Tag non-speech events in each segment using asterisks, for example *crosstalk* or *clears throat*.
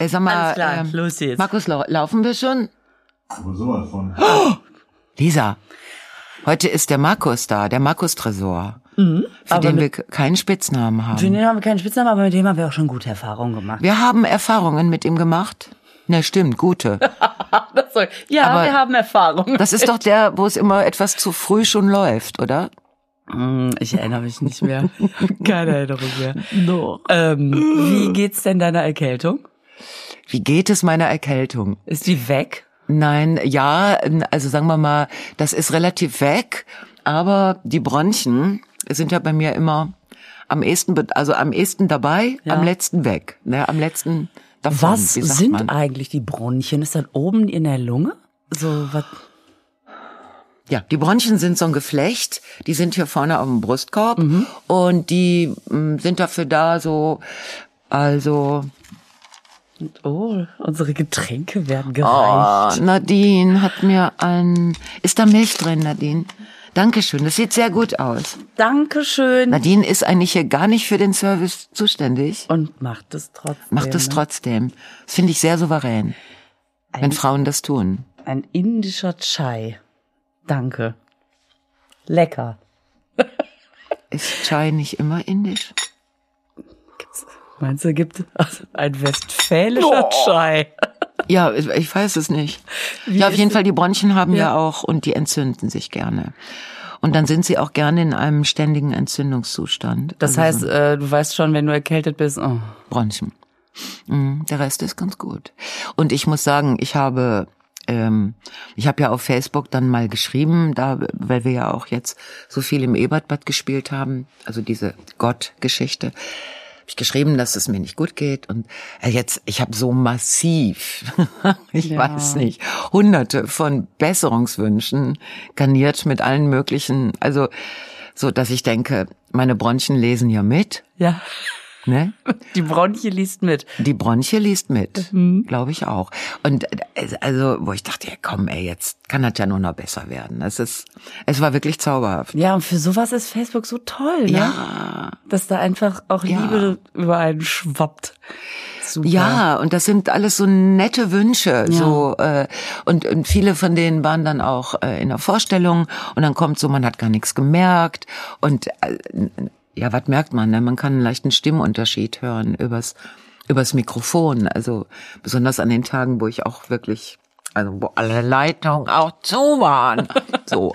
Ey, sag mal, Alles klar, ähm, los jetzt. Markus, lau laufen wir schon? Aber sowas von. Lisa, heute ist der Markus da, der Markus-Tresor, für Mhm. aber den wir keinen Spitznamen Für haben. den haben wir keinen Spitznamen, aber mit dem haben wir auch schon gute Erfahrungen gemacht. Wir haben Erfahrungen mit ihm gemacht. Ne, stimmt, gute. *laughs* Das soll- ja, Aber- wir haben Erfahrungen. Das ist doch der, wo es immer etwas zu früh schon läuft, oder? Hm, Ich erinnere mich nicht mehr. *laughs* Keine Erinnerung mehr. Ähm, wie geht's denn deiner Erkältung? Wie geht es meiner Erkältung? Ist die weg? Nein, ja, also sagen wir mal, das ist relativ weg, aber die Bronchien sind ja bei mir immer am ehesten, also am ehesten dabei, Ja. am letzten weg, ne, am letzten davon. Was sind man? eigentlich die Bronchien? Ist das oben in der Lunge? So was? Ja, die Bronchien sind so ein Geflecht, die sind hier vorne auf dem Brustkorb Mhm. und die sind dafür da so, also, Oh, unsere Getränke werden oh, gereicht. Nadine hat mir ein, ist da Milch drin, Nadine? Dankeschön, das sieht sehr gut aus. Dankeschön. Nadine ist eigentlich hier gar nicht für den Service zuständig, Und macht es trotzdem. macht es ne? trotzdem. Das finde ich sehr souverän, wenn Ein, Frauen das tun. ein indischer Chai. Danke. Lecker. Ist Chai nicht immer indisch? Meinst du, gibt es ein westfälischer Chai? Ja, ich weiß es nicht. Wie ja, auf jeden? Fall, die Bronchien haben ja. Ja. auch und die entzünden sich gerne. Und dann sind sie auch gerne in einem ständigen Entzündungszustand. Das Also heißt, äh, du weißt schon, wenn du erkältet bist, oh, Bronchien. Mhm, Der Rest ist ganz gut. Und ich muss sagen, ich habe, ähm, ich habe ja auf Facebook dann mal geschrieben, da, weil wir ja auch jetzt so viel im Ebertbad gespielt haben, also diese Gott-Geschichte, ich geschrieben, dass es mir nicht gut geht. Und äh, jetzt, ich habe so massiv, *laughs* ich Ja. weiß nicht, hunderte von Besserungswünschen garniert mit allen möglichen, also so, dass ich denke, meine Bronchien lesen ja mit, ja, ne? *laughs* die Bronchie liest mit. Die Bronchie liest mit, Mhm. glaube ich auch. Und äh, also, wo ich dachte, ja komm, ey, jetzt kann das ja nur noch besser werden. Es ist, es war wirklich zauberhaft. Ja, und für sowas ist Facebook so toll, ne? Ja, Dass da einfach auch Ja. Liebe über einen schwappt. Super. ja, und das sind alles so nette Wünsche, so äh, und, und viele von denen waren dann auch äh, in der Vorstellung und dann kommt so, man hat gar nichts gemerkt und äh, ja, was merkt man? Ne? Man kann einen leichten Stimmunterschied hören übers übers Mikrofon. Also besonders an den Tagen, wo ich auch wirklich, also wo alle Leitungen auch zu waren, *laughs* so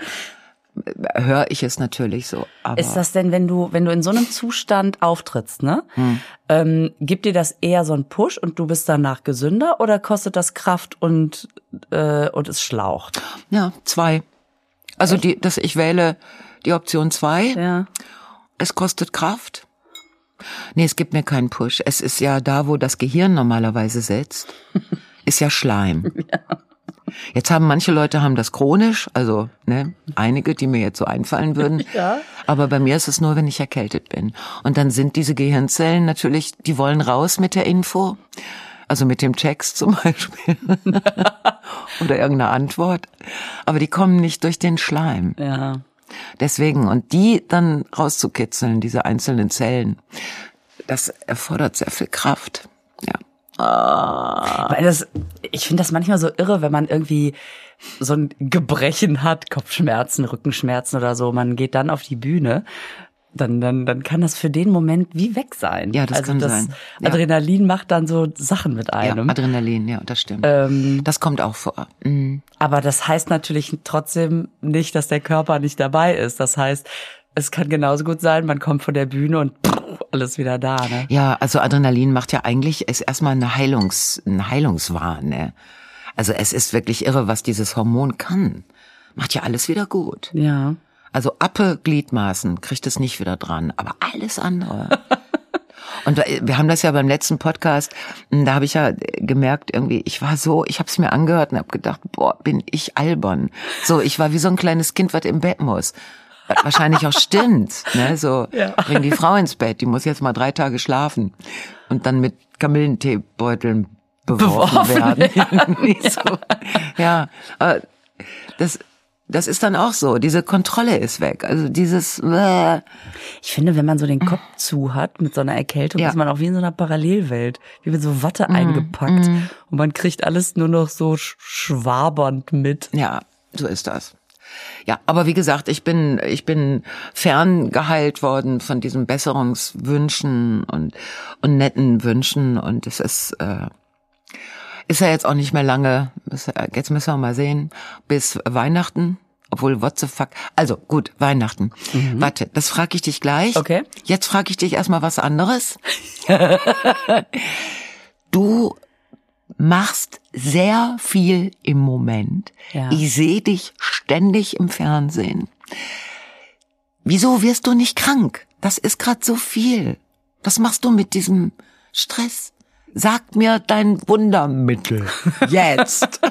höre ich es natürlich so. Aber Ist das denn, wenn du, wenn du in so einem Zustand auftrittst, ne? Hm. Ähm, gibt dir das eher so einen Push und du bist danach gesünder oder kostet das Kraft und, äh, und es schlaucht? ja zwei. Also die, dass ich wähle die Option zwei. Ja. Es kostet Kraft. Nee, es gibt mir keinen Push. Es ist ja da, wo das Gehirn normalerweise sitzt, *laughs* ist ja Schleim. Jetzt haben manche Leute haben das chronisch, also ne, einige, die mir jetzt so einfallen würden. *laughs* Ja. Aber bei mir ist es nur, wenn ich erkältet bin. Und dann sind diese Gehirnzellen natürlich, die wollen raus mit der Info. Also mit dem Text zum Beispiel. *laughs* Oder irgendeine Antwort. Aber die kommen nicht durch den Schleim. Ja. Deswegen, und die dann rauszukitzeln, diese einzelnen Zellen, das erfordert sehr viel Kraft. Ja. Weil das, ich finde das manchmal so irre, wenn man irgendwie so ein Gebrechen hat, Kopfschmerzen, Rückenschmerzen oder so, man geht dann auf die Bühne, dann, dann, dann kann das für den Moment wie weg sein. Ja, das also kann das sein. Ja. Adrenalin macht dann so Sachen mit ja, einem. Adrenalin, ja, das stimmt. Ähm, das kommt auch vor. Mhm. Aber das heißt natürlich trotzdem nicht, dass der Körper nicht dabei ist. Das heißt, es kann genauso gut sein, man kommt von der Bühne und alles wieder da. Ne? Ja, also Adrenalin macht ja eigentlich, ist erstmal eine Heilungs, ein Heilungswahn. Ne? Also es ist wirklich irre, was dieses Hormon kann. Macht ja alles wieder gut. Ja. Also Appe, Gliedmaßen kriegt es nicht wieder dran, aber alles andere. *laughs* Und wir haben das ja beim letzten Podcast, da habe ich ja gemerkt, irgendwie, ich war so, ich habe es mir angehört und habe gedacht, boah, bin ich albern. So, ich war wie so ein kleines Kind, was im Bett muss. Was wahrscheinlich auch stimmt. Ne? So, Ja. bring die Frau ins Bett, die muss jetzt mal drei Tage schlafen und dann mit Kamillenteebeuteln beworfen, Beworfen werden. *laughs* So. Ja, aber das, das ist dann auch so. Diese Kontrolle ist weg. Also dieses. Äh, Ich finde, wenn man so den Kopf zu hat mit so einer Erkältung, Ja. ist man auch wie in so einer Parallelwelt, wie mit so Watte eingepackt und man kriegt alles nur noch so sch schwabernd mit. Ja, so ist das. Ja, aber wie gesagt, ich bin ich bin ferngeheilt worden von diesen Besserungswünschen und und netten Wünschen und es ist äh, ist ja jetzt auch nicht mehr lange. Bis- Jetzt müssen wir mal sehen bis Weihnachten. Obwohl, what the fuck. Also gut, Weihnachten. Warte, das frage ich dich gleich. Okay. Jetzt frage ich dich erstmal was anderes. *laughs* du machst sehr viel im Moment. Ja. Ich sehe dich ständig im Fernsehen. Wieso wirst du nicht krank? Das ist gerade so viel. Was machst du mit diesem Stress? Sag mir dein Wundermittel. *laughs* Jetzt.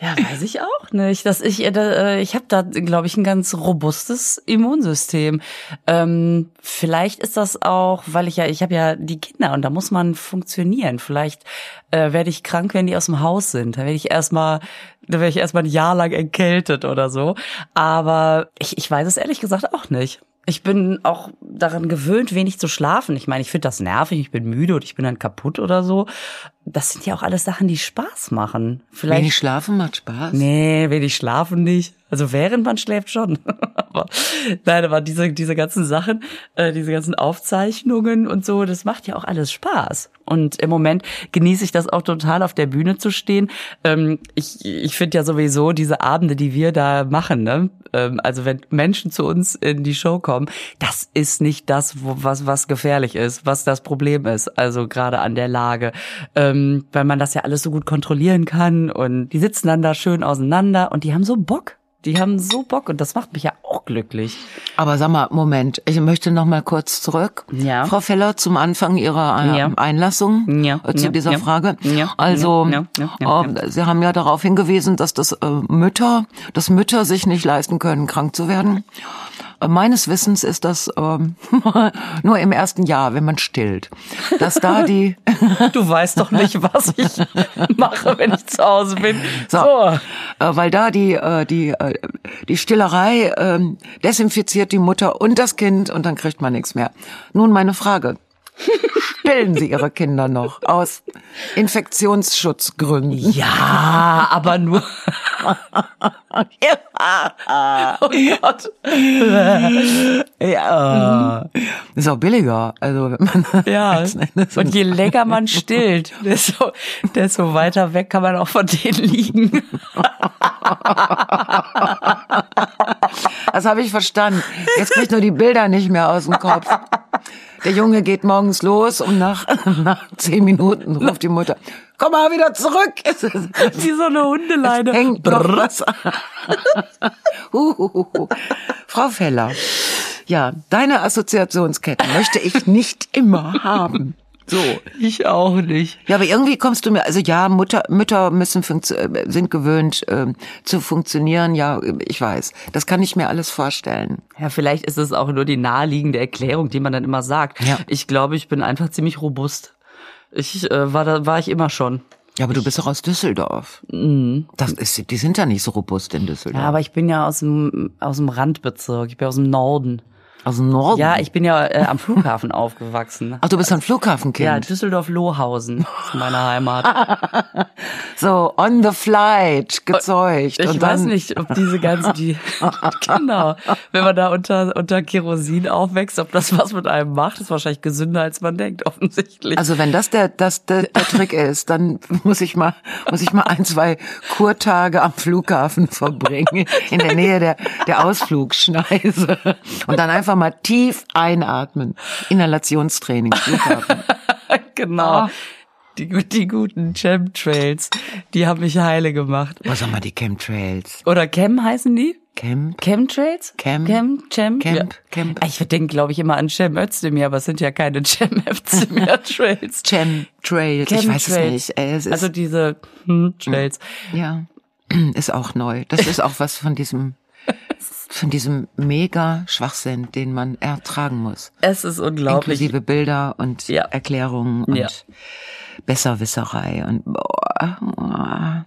Ja, weiß ich auch nicht. Dass ich, äh, äh, ich habe da, glaube ich, ein ganz robustes Immunsystem. Ähm, vielleicht ist das auch, weil ich ja, ich habe ja die Kinder und da muss man funktionieren. Vielleicht äh, werde ich krank, wenn die aus dem Haus sind. Da werde ich erstmal, da werde ich erstmal ein Jahr lang erkältet oder so. Aber ich, ich weiß es ehrlich gesagt auch nicht. Ich bin auch daran gewöhnt, wenig zu schlafen. Ich meine, ich finde das nervig, ich bin müde und ich bin dann kaputt oder so. Das sind ja auch alles Sachen, die Spaß machen. Vielleicht Wenig schlafen macht Spaß. Nee, wenig schlafen nicht. Also während man schläft schon. *laughs* aber nein, aber diese, diese ganzen Sachen, äh, diese ganzen Aufzeichnungen und so, das macht ja auch alles Spaß. Und im Moment genieße ich das auch total, auf der Bühne zu stehen. Ähm, ich ich finde ja sowieso diese Abende, die wir da machen, ne? Ähm, also wenn Menschen zu uns in die Show kommen, das ist nicht das, wo, was, was gefährlich ist, was das Problem ist. Also gerade an der Lage. Ähm, weil man das ja alles so gut kontrollieren kann und die sitzen dann da schön auseinander und die haben so Bock. Die haben so Bock und das macht mich ja auch glücklich. Aber sag mal, Moment, ich möchte noch mal kurz zurück. Ja. Frau Feller, zum Anfang Ihrer äh, Ja. Einlassung Ja, äh, zu ja, dieser. Frage. Ja, Also, äh, Sie haben ja darauf hingewiesen, dass das äh, Mütter, dass Mütter sich nicht leisten können, krank zu werden. Äh, Meines Wissens ist das ähm, *laughs* nur im ersten Jahr, wenn man stillt, dass da *laughs* die Du weißt doch nicht, was ich *laughs* mache, wenn ich zu Hause bin. So, Äh, weil da die äh, die äh, die Stillerei ähm, desinfiziert die Mutter und das Kind und dann kriegt man nichts mehr. Nun meine Frage: Stillen Sie Ihre Kinder noch aus Infektionsschutzgründen? Ja, aber nur. *laughs* oh Gott. Ja, ist auch billiger. Also wenn man *laughs* Ja. *laughs* Und je länger man stillt, desto, desto weiter weg kann man auch von denen liegen. Das habe ich verstanden. Jetzt krieg ich nur die Bilder nicht mehr aus dem Kopf. Der Junge geht morgens los und nach, *laughs* nach zehn Minuten ruft die Mutter, komm mal wieder zurück. *laughs* Es ist- Wie so eine Hundeleine. hängt noch was. *laughs* Huhuhu. Frau Feller, ja, deine Assoziationskette möchte ich nicht immer haben. So. Ich auch nicht. Ja, aber irgendwie kommst du mir, also ja, Mutter, Mütter müssen äh, sind gewöhnt ähm, zu funktionieren. Ja, ich weiß. Das kann ich mir alles vorstellen. Ja, vielleicht ist es auch nur die naheliegende Erklärung, die man dann immer sagt. Ja. Ich glaube, ich bin einfach ziemlich robust. Ich äh, war da war ich immer schon. Ja, aber du bist doch aus Düsseldorf. Das ist, die sind ja nicht so robust in Düsseldorf. Ja, aber ich bin ja aus dem aus dem Randbezirk. Ich bin aus dem Norden. Aus dem Norden. Ja, ich bin ja äh, am Flughafen *laughs* aufgewachsen. Ach, du bist ein Flughafenkind. Ja, Düsseldorf-Lohausen ist meine Heimat. *laughs* so on the flight gezeugt. Ich und weiß nicht, ob diese ganzen, die, *laughs* genau, wenn man da unter, unter Kerosin aufwächst, ob das was mit einem macht, ist wahrscheinlich gesünder, als man denkt, offensichtlich. Also wenn das der, das der, der Trick ist, dann muss ich mal, muss ich mal ein, zwei Kurtage am Flughafen verbringen, in der Nähe der, der Ausflugschneise. Und dann einfach mal tief einatmen. Inhalationstraining, *laughs* genau. Ah. Die, die guten Chemtrails, die haben mich heile gemacht. Was haben wir die Chemtrails? Oder Chem heißen die? Camp? Chemtrails? Chem? Chem? Chem? Camp? Camp? Ich denke, glaube ich, immer an Cem Özdemir, aber es sind ja keine *laughs* Cem Özdemir Trails. Chemtrails, ich weiß es nicht. Äh, Es Also diese hm, Trails. ja, *clears throat* ist auch neu. Das ist auch was von diesem, von diesem mega Schwachsinn, den man ertragen muss. Es ist unglaublich. Inklusive Bilder und Ja. Erklärungen und Ja. Besserwisserei und boah, boah.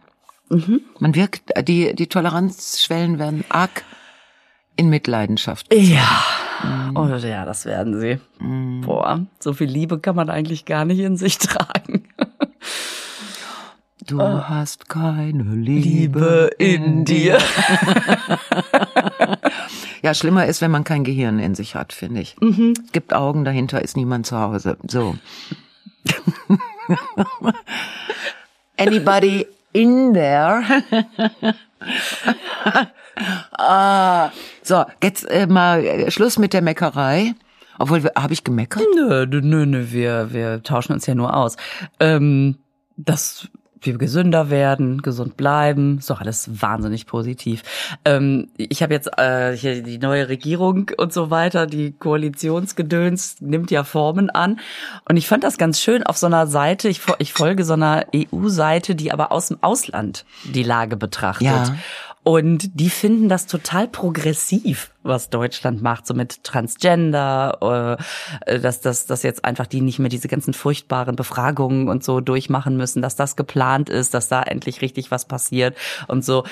Mhm. Man wirkt, die, die Toleranzschwellen werden arg in Mitleidenschaft. Ja. Mhm. Oh ja, das werden sie. Mhm. Boah, so viel Liebe kann man eigentlich gar nicht in sich *laughs* tragen. Du oh. hast keine Liebe, Liebe in dir. *laughs* ja, schlimmer ist, wenn man kein Gehirn in sich hat, finde ich. Mhm. Es gibt Augen, dahinter ist niemand zu Hause. So. *laughs* Anybody in there? *laughs* ah, so, jetzt äh, mal äh, Schluss mit der Meckerei. Obwohl, habe ich gemeckert? Nö, nö, nö, wir, wir tauschen uns ja nur aus. Ähm, das wir gesünder werden, gesund bleiben, ist doch alles wahnsinnig positiv. Ähm, ich habe jetzt äh, hier die neue Regierung und so weiter, die Koalitionsgedöns nimmt ja Formen an und ich fand das ganz schön auf so einer Seite, ich, ich folge so einer EU-Seite, die aber aus dem Ausland die Lage betrachtet. Ja. Und die finden das total progressiv, was Deutschland macht, so mit Transgender, äh, dass, dass, dass jetzt einfach die nicht mehr diese ganzen furchtbaren Befragungen und so durchmachen müssen, dass das geplant ist, dass da endlich richtig was passiert und so.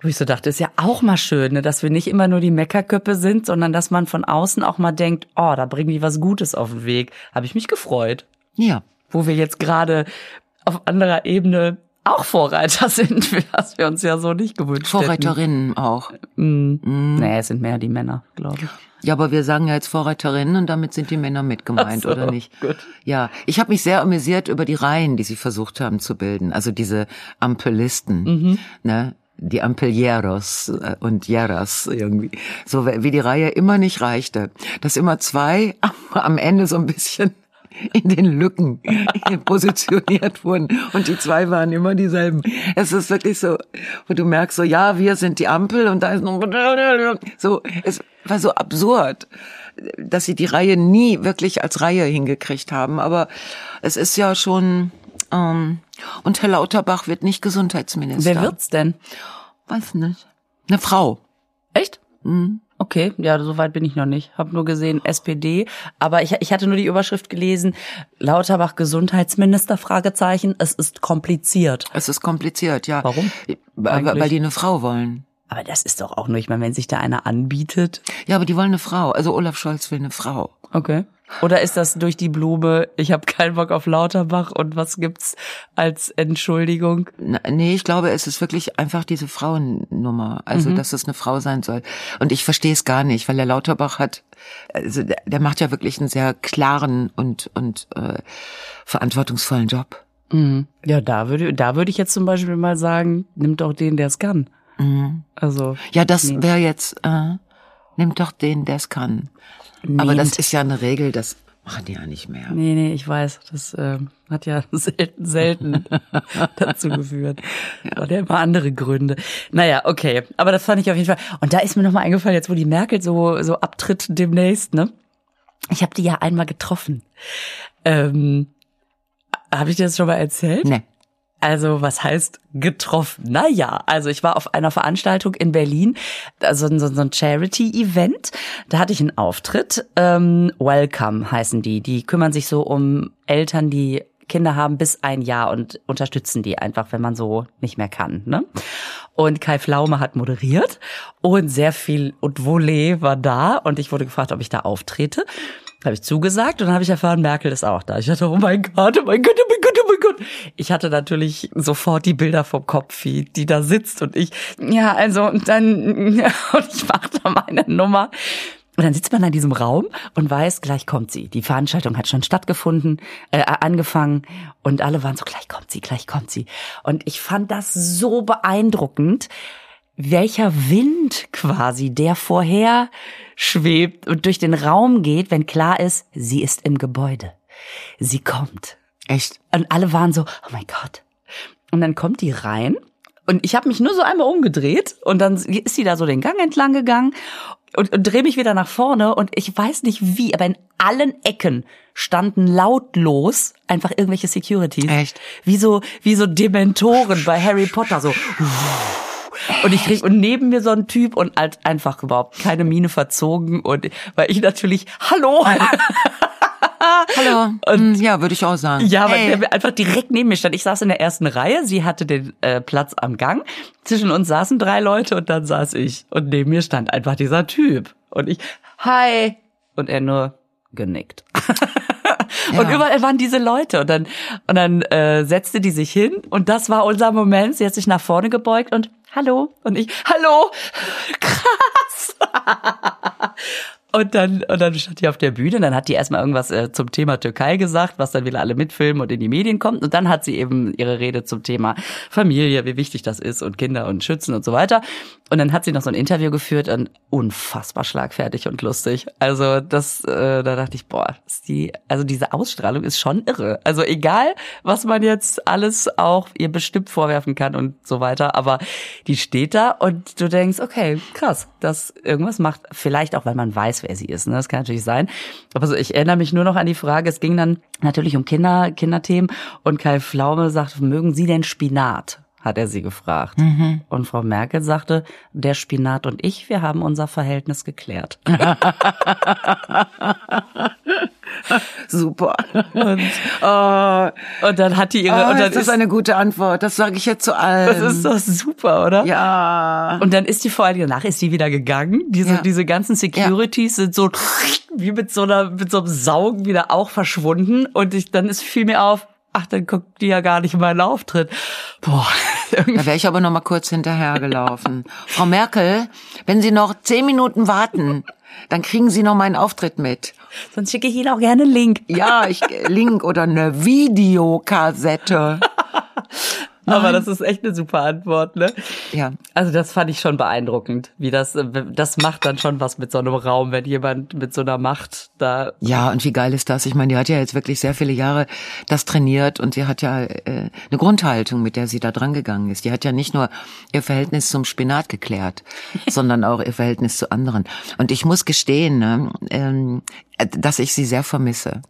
Wo ich so dachte, ist ja auch mal schön, ne, dass wir nicht immer nur die Meckerköppe sind, sondern dass man von außen auch mal denkt, oh, da bringen die was Gutes auf den Weg. Habe ich mich gefreut. Ja. Wo wir jetzt gerade auf anderer Ebene auch Vorreiter *laughs* sind, was wir uns ja so nicht gewünscht Vorreiterinnen hätten. auch. Mm. Mm. Nee, es sind mehr die Männer, glaube ich. Ja, aber wir sagen ja jetzt Vorreiterinnen und damit sind die Männer mit gemeint, so, oder nicht? Gut. Ja, ich habe mich sehr amüsiert über die Reihen, die sie versucht haben zu bilden. Also diese Ampelisten, mhm. ne? die Ampelieros äh, und Jeras irgendwie. So wie die Reihe immer nicht reichte. Dass immer zwei *laughs* am Ende so ein bisschen in den Lücken *laughs* positioniert wurden. Und die zwei waren immer dieselben. Es ist wirklich so, wo du merkst so, ja, wir sind die Ampel und da ist noch so, es war so absurd, dass sie die Reihe nie wirklich als Reihe hingekriegt haben. Aber es ist ja schon, ähm, und Herr Lauterbach wird nicht Gesundheitsminister. Wer wird's denn? Weiß nicht. Eine Frau. Echt? Mhm. Okay, ja, so weit bin ich noch nicht. Hab nur gesehen SPD, aber ich, ich hatte nur die Überschrift gelesen, Lauterbach Gesundheitsminister, Fragezeichen, es ist kompliziert. Es ist kompliziert, ja. Warum? Weil, weil die eine Frau wollen. Aber das ist doch auch nur, ich meine, wenn sich da einer anbietet. Ja, aber die wollen eine Frau. Also Olaf Scholz will eine Frau. Okay. Oder ist das durch die Blume, ich habe keinen Bock auf Lauterbach und was gibt's als Entschuldigung? Nee, ich glaube, es ist wirklich einfach diese Frauennummer, also mhm. dass es eine Frau sein soll. Und ich verstehe es gar nicht, weil der Lauterbach hat, also der, der macht ja wirklich einen sehr klaren und, und äh, verantwortungsvollen Job. Mhm. Ja, da würde, da würde ich jetzt zum Beispiel mal sagen, nimm doch den, der es kann. Mhm. Also. Ja, das nee. wäre jetzt, äh, nimm doch den, der es kann. Nehmt. Aber das ist ja eine Regel, das machen die ja nicht mehr. Nee, nee, ich weiß. Das äh, hat ja *laughs* selten, selten *laughs* dazu geführt. Ja. Oder immer andere Gründe. Naja, okay. Aber das fand ich auf jeden Fall. Und da ist mir nochmal eingefallen, jetzt wo die Merkel so, so abtritt demnächst, ne? Ich habe die ja einmal getroffen. Ähm, habe ich dir das schon mal erzählt? Nee. Also was heißt getroffen? Naja, also ich war auf einer Veranstaltung in Berlin, also so, ein Charity-Event. Da hatte ich einen Auftritt. Ähm, Welcome heißen die. Die kümmern sich so um Eltern, die Kinder haben bis ein Jahr und unterstützen die einfach, wenn man so nicht mehr kann. Ne? Und Kai Flaume hat moderiert und sehr viel und Volet war da und ich wurde gefragt, ob ich da auftrete. Habe ich zugesagt und dann habe ich erfahren, Merkel ist auch da. Ich dachte, oh mein Gott, oh mein Gott, oh mein Gott, Gott. Ich hatte natürlich sofort die Bilder vom Kopf, wie die da sitzt und ich, ja, also und dann, *laughs* und ich mache da meine Nummer. Und dann sitzt man in diesem Raum und weiß, gleich kommt sie. Die Veranstaltung hat schon stattgefunden, äh, angefangen und alle waren so, gleich kommt sie, gleich kommt sie. Und ich fand das so beeindruckend, welcher Wind quasi, der vorher schwebt und durch den Raum geht, wenn klar ist, sie ist im Gebäude. Sie kommt. Echt? Und alle waren so, oh mein Gott. Und dann kommt die rein und ich habe mich nur so einmal umgedreht und dann ist sie da so den Gang entlang gegangen und, und drehe mich wieder nach vorne und ich weiß nicht wie, aber in allen Ecken standen lautlos einfach irgendwelche Securities. Echt? Wie so, wie so Dementoren bei Harry Potter, so. Und ich krieg, und neben mir so ein Typ und halt einfach überhaupt keine Miene verzogen und weil ich natürlich, hallo! *laughs* *laughs* Hallo. Und, ja, würde ich auch sagen. Ja, weil hey. der einfach direkt neben mir stand. Ich saß in der ersten Reihe, sie hatte den äh, Platz am Gang. Zwischen uns saßen drei Leute und dann saß ich. Und neben mir stand einfach dieser Typ. Und ich, hi. Und er nur genickt. *laughs* Ja. Und überall waren diese Leute und dann und dann äh, setzte die sich hin und das war unser Moment. Sie hat sich nach vorne gebeugt und hallo und ich hallo *laughs* krass Und dann, und dann stand die auf der Bühne, und dann hat die erstmal irgendwas äh, zum Thema Türkei gesagt, was dann wieder alle mitfilmen und in die Medien kommt. Und dann hat sie eben ihre Rede zum Thema Familie, wie wichtig das ist und Kinder und Schützen und so weiter. Und dann hat sie noch so ein Interview geführt und unfassbar schlagfertig und lustig. Also das, äh, da dachte ich, boah, ist die, also diese Ausstrahlung ist schon irre. Also egal, was man jetzt alles auch ihr bestimmt vorwerfen kann und so weiter, aber die steht da und du denkst, okay, krass, dass irgendwas macht. Vielleicht auch, weil man weiß, wer sie ist. Ne? Das kann natürlich sein. Aber so, ich erinnere mich nur noch an die Frage, es ging dann natürlich um Kinder, Kinderthemen und Kai Pflaume sagt, mögen Sie denn Spinat? Hat er sie gefragt. Mhm. Und Frau Merkel sagte, der Spinat und ich, wir haben unser Verhältnis geklärt. *laughs* Super. Und, oh, und dann hat die ihre. Oh, und dann das ist eine gute Antwort. Das sage ich jetzt zu allen. Das ist doch super, oder? Ja. Und dann ist die vor allem danach ist die wieder gegangen. Diese ja. diese ganzen Securities ja. sind so wie mit so einer mit so einem Saugen wieder auch verschwunden. Und ich, dann ist viel mir auf. Ach, dann guckt die ja gar nicht in meinen Auftritt. Boah. *laughs* Da wäre ich aber noch mal kurz hinterhergelaufen. Frau Merkel, wenn Sie noch zehn Minuten warten, dann kriegen Sie noch meinen Auftritt mit. Sonst schicke ich Ihnen auch gerne einen Link. Ja, ich Link oder eine Videokassette. *laughs* Aber das ist echt eine super Antwort, ne? Ja. Also das fand ich schon beeindruckend, wie das, das macht dann schon was mit so einem Raum, wenn jemand mit so einer Macht da. Ja, und wie geil ist das? Ich meine, die hat ja jetzt wirklich sehr viele Jahre das trainiert und sie hat ja äh, eine Grundhaltung, mit der sie da dran gegangen ist. Die hat ja nicht nur ihr Verhältnis zum Spinat geklärt, *laughs* sondern auch ihr Verhältnis zu anderen. Und ich muss gestehen, ne, ähm, dass ich sie sehr vermisse.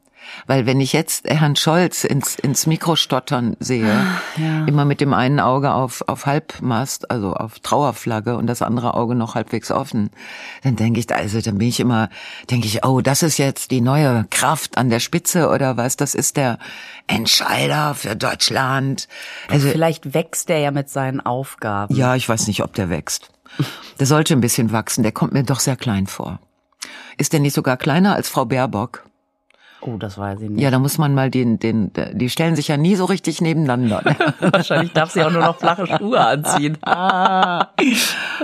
Weil wenn ich jetzt Herrn Scholz ins, ins Mikro stottern sehe, ah, ja. immer mit dem einen Auge auf, auf Halbmast, also auf Trauerflagge und das andere Auge noch halbwegs offen, dann denke ich, also dann bin ich immer, denke ich, oh, das ist jetzt die neue Kraft an der Spitze oder was, das ist der Entscheider für Deutschland. Also vielleicht wächst der ja mit seinen Aufgaben. Ja, ich weiß nicht, ob der wächst. Der sollte ein bisschen wachsen, der kommt mir doch sehr klein vor. Ist der nicht sogar kleiner als Frau Baerbock? Oh, das weiß ich nicht. Ja, da muss man mal den, den, die stellen sich ja nie so richtig nebeneinander. *laughs* Wahrscheinlich darf sie auch nur noch flache Schuhe anziehen. *laughs* ah.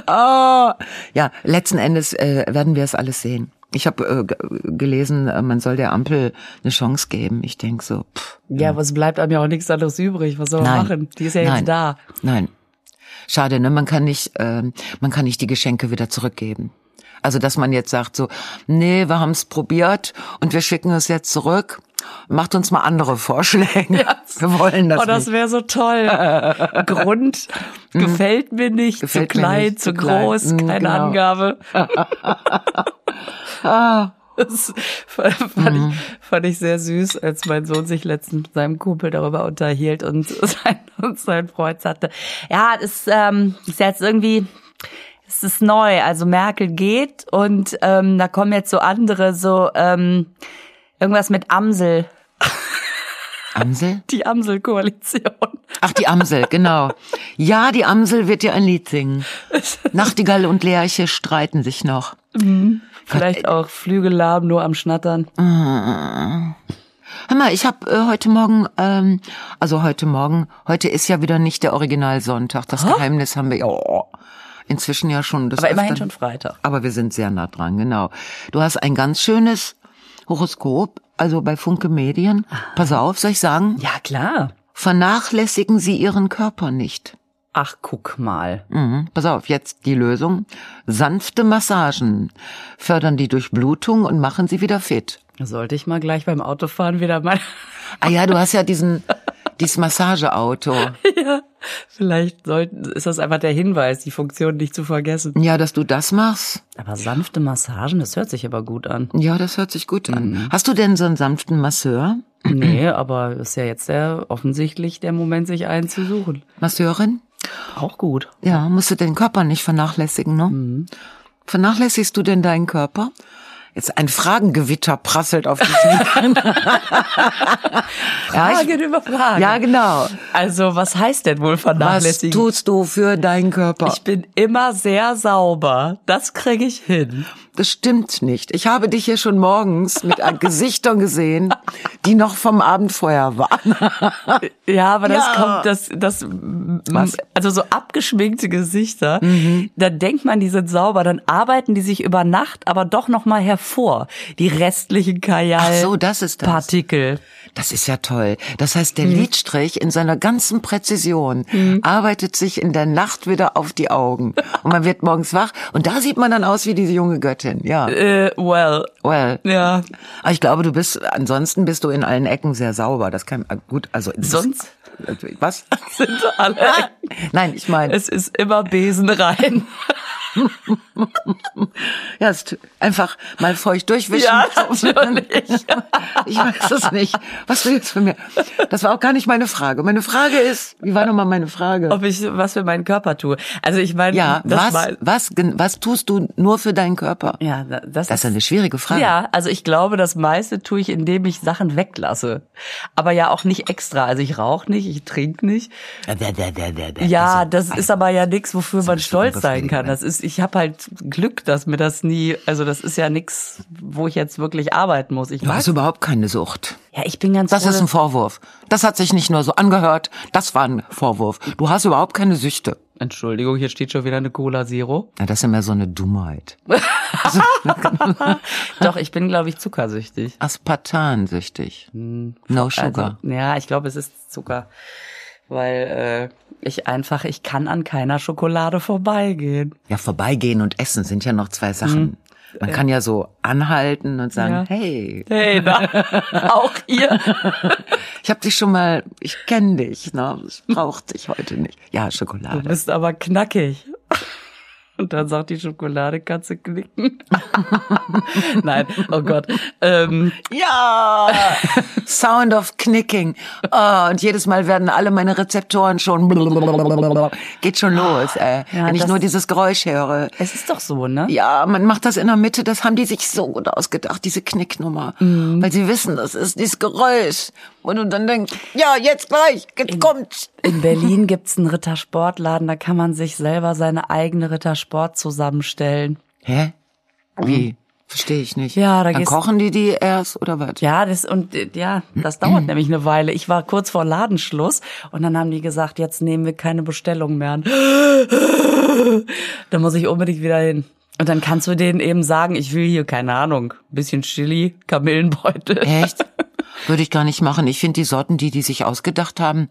oh. Ja, letzten Endes äh, werden wir es alles sehen. Ich habe äh, gelesen, äh, man soll der Ampel eine Chance geben. Ich denk so. Pff, ja, ja, was bleibt einem ja auch nichts anderes übrig. Was soll man machen? Die ist ja Nein. jetzt da. Nein. Schade, ne? Man kann nicht, äh, man kann nicht die Geschenke wieder zurückgeben. Also, dass man jetzt sagt so, nee, wir haben es probiert und wir schicken es jetzt zurück. Macht uns mal andere Vorschläge. Ja. *laughs* Wir wollen das. Oh, das wäre so toll. *laughs* Grund mhm. gefällt mir nicht, gefällt zu klein, nicht, zu, zu groß, klein. Mhm, keine genau. Angabe. ah. *laughs* Das fand, mhm. ich, fand ich sehr süß, als mein Sohn sich letztens mit seinem Kumpel darüber unterhielt und sein, und sein Freund sagte, ja, das ähm, ist jetzt irgendwie, es ist neu. Also Merkel geht und ähm, da kommen jetzt so andere, so ähm, irgendwas mit Amsel. Amsel? *laughs* Die Amsel-Koalition. Ach, die Amsel, genau. Ja, die Amsel wird dir ein Lied singen. Nachtigall und Lerche streiten sich noch. Mhm. Vielleicht Gott, auch Flügellaben nur am Schnattern. Hör mal, ich habe äh, heute Morgen, ähm, also heute Morgen, heute ist ja wieder nicht der Originalsonntag. Das huh? Geheimnis haben wir ja. Oh, inzwischen ja schon. Das aber immerhin schon Freitag. Aber wir sind sehr nah dran, genau. Du hast ein ganz schönes Horoskop, also bei Funke Medien. Pass auf, soll ich sagen? Ja, klar. Vernachlässigen Sie Ihren Körper nicht. Ach, guck mal. Mhm. Pass auf, jetzt die Lösung. Sanfte Massagen fördern die Durchblutung und machen sie wieder fit. Sollte ich mal gleich beim Autofahren wieder mal. Ah ja, du hast ja diesen *laughs* dieses Massageauto. *laughs* ja, vielleicht sollten, ist das einfach der Hinweis, die Funktion nicht zu vergessen. Ja, dass du das machst. Aber sanfte Massagen, das hört sich aber gut an. Ja, das hört sich gut an. Mhm. Hast du denn so einen sanften Masseur? Nee, aber ist ja jetzt der, offensichtlich der Moment, sich einen zu suchen. Masseurin? Auch gut. Ja, musst du den Körper nicht vernachlässigen, ne? Mhm. Vernachlässigst du denn deinen Körper? Jetzt ein Fragengewitter prasselt auf dich nieder. *laughs* Fragen über Fragen. Ja, genau. Also, was heißt denn wohl Was vernachlässigen? tust du für deinen Körper? ich bin immer sehr sauber. Das kriege ich hin. Das stimmt nicht. Ich habe dich hier schon morgens mit Gesichtern gesehen, die noch vom Abend vorher waren. *laughs* Ja, aber das Ja. kommt, das, das, Was? also so abgeschminkte Gesichter, Mhm. da denkt man, die sind sauber, dann arbeiten die sich über Nacht aber doch noch mal hervor. Die restlichen Kajal. Ach so, das ist das. Partikel. Das ist ja toll. Das heißt, der Mhm. Lidstrich in seiner ganzen Präzision arbeitet sich in der Nacht wieder auf die Augen. *laughs* Und man wird morgens wach und da sieht man dann aus wie diese junge Göttin. Ja, Äh, well, well. ja. Aber ich glaube, du bist, ansonsten bist du in allen Ecken sehr sauber. Das kann, gut, also. Sonst Was? *laughs* sind alle. Nein, ich meine, Es ist immer Besen rein. *laughs* ja, es ist einfach mal feucht durchwischen. Ja, natürlich. *laughs* Ich weiß es nicht. Was du jetzt von mir? Das war auch gar nicht meine Frage. Meine Frage ist, wie war nochmal meine Frage? Ob ich was für meinen Körper tue. Also ich meine, Ja, was, was, was tust du nur für deinen Körper? ja, da- das, Das ist eine schwierige Frage. Ja, also ich glaube, das meiste tue ich, indem ich Sachen weglasse. Aber ja auch nicht extra. Also ich rauche nicht, ich trinke nicht. Ja, das ist aber ja nichts, wofür man stolz sein kann. ne? Das ist, ich habe halt Glück, dass mir das nie, also das ist ja nichts, wo ich jetzt wirklich arbeiten muss. Ich Du hast überhaupt keine Sucht. ja, ich bin ganz Das froh, ist ein Vorwurf. Das hat sich nicht nur so angehört, das war ein Vorwurf. Du hast überhaupt keine Süchte. Entschuldigung, hier steht schon wieder eine Cola Zero. Na, das ist immer so eine Dummheit. *laughs* *laughs* Doch, ich bin, glaube ich, zuckersüchtig. Aspartansüchtig. No sugar. Also, ja, ich glaube, es ist Zucker. Weil äh, ich einfach, ich kann an keiner Schokolade vorbeigehen. Ja, vorbeigehen und essen sind ja noch zwei Sachen. Man kann ja so anhalten und sagen, Ja. hey, Hey, da, *laughs* auch ihr. *laughs* ich habe dich schon mal, ich kenne dich, ne? Ich brauch dich heute nicht. Ja, Du Schokolade. bist aber knackig. Und dann sagt die Schokolade, kannst du knicken. *laughs* Nein, oh Gott. Ähm, Ja, Sound of Knicking. Oh, und jedes Mal werden alle meine Rezeptoren schon *laughs* geht schon los, äh, Ja, wenn ich nur dieses Geräusch höre. es ist doch so, ne? Ja, man macht das in der Mitte, das haben die sich so gut ausgedacht, diese Knicknummer. Mhm. Weil sie wissen, das ist dieses Geräusch. Und du dann denkst, ja, jetzt gleich, jetzt kommt's. In Berlin gibt's einen Rittersportladen, da kann man sich selber seine eigene Rittersport zusammenstellen. Hä? Wie? Verstehe ich nicht. Ja, da Dann kochen die die erst oder was? Ja, das und ja, das dauert *clears throat* nämlich eine Weile. Ich war kurz vor Ladenschluss und dann haben die gesagt, jetzt nehmen wir keine Bestellung mehr an. *gasps* Da muss ich unbedingt wieder hin. Und dann kannst du denen eben sagen, ich will hier keine Ahnung, ein bisschen Chili, Kamillenbeutel. Echt? *laughs* Würde ich gar nicht machen. Ich finde die Sorten, die die sich ausgedacht haben,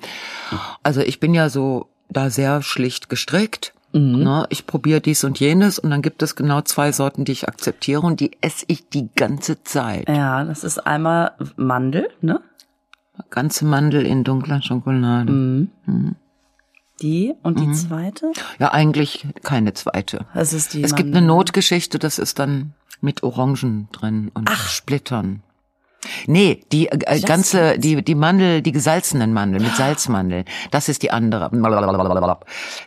also ich bin ja so da sehr schlicht gestrickt. Ne, ich probiere dies und jenes und dann gibt es genau zwei Sorten, die ich akzeptiere und die esse ich die ganze Zeit. Ja, das ist einmal Mandel, ne? Ganze Mandel in dunkler Schokolade. Die und die zweite? Ja, eigentlich keine zweite. Das ist die Es gibt Mandel. eine Notgeschichte, das ist dann mit Orangen drin und Splittern. Nee, die äh, ganze, die, die Mandel, die gesalzenen Mandeln mit Salzmandeln, das ist die andere.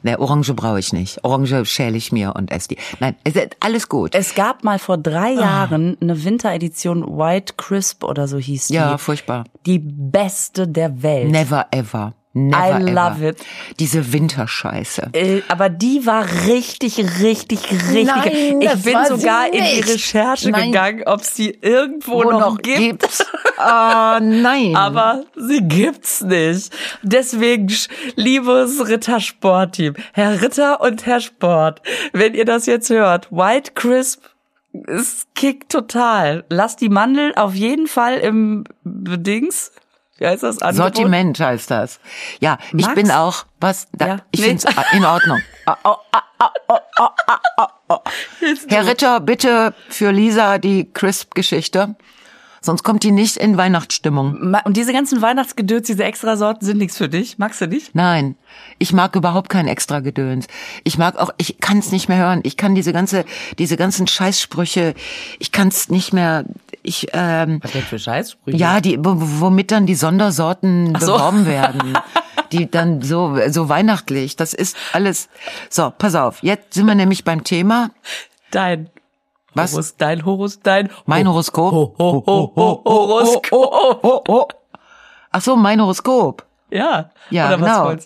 Ne, Orange brauche ich nicht. Orange schäle ich mir und esse die. Nein, es ist alles gut. Es gab mal vor drei Jahren eine Winteredition White Crisp oder so hieß die. ja, furchtbar. Die beste der Welt. Never ever. Never I ever. love it. Diese Winterscheiße. Äh, aber die war richtig, richtig, richtig. Nein, ich bin sie sogar in die. Recherche Nein. gegangen, ob es die irgendwo noch, gibt. *laughs* Ah, nein. Aber sie gibt's nicht. Deswegen, liebes Rittersportteam, Herr Ritter und Herr Sport, wenn ihr das jetzt hört, White Crisp ist Kick total. Lasst die Mandel auf jeden Fall im Dings. Wie heißt das? Angebot? Sortiment heißt das. Ja, ich Max? bin auch, was, da, Ja, ich nee. find's in Ordnung. *laughs* Oh, oh, oh. Herr Ritter, bitte für Lisa die Crisp-Geschichte. Sonst kommt die nicht in Weihnachtsstimmung. Und diese ganzen Weihnachtsgedöns, diese Extrasorten sind nichts für dich. Magst du nicht? Nein, ich mag überhaupt kein extra Gedöns. Ich mag auch, ich kann es nicht mehr hören. Ich kann diese ganze, diese ganzen Scheißsprüche, ich kann es nicht mehr. Ich, ähm, Was denn für Scheißsprüche? ja, die, wo- womit dann die Sondersorten so. beworben werden, *laughs* die dann so so weihnachtlich. Das ist alles. So, pass auf. Jetzt sind wir nämlich beim Thema. Dein. Was? Horus, dein Horus, dein Mein Horoskop? Ho, ho, ho, ho, Horoskop. Ach so, mein Horoskop. Ja. Ja, Oder genau.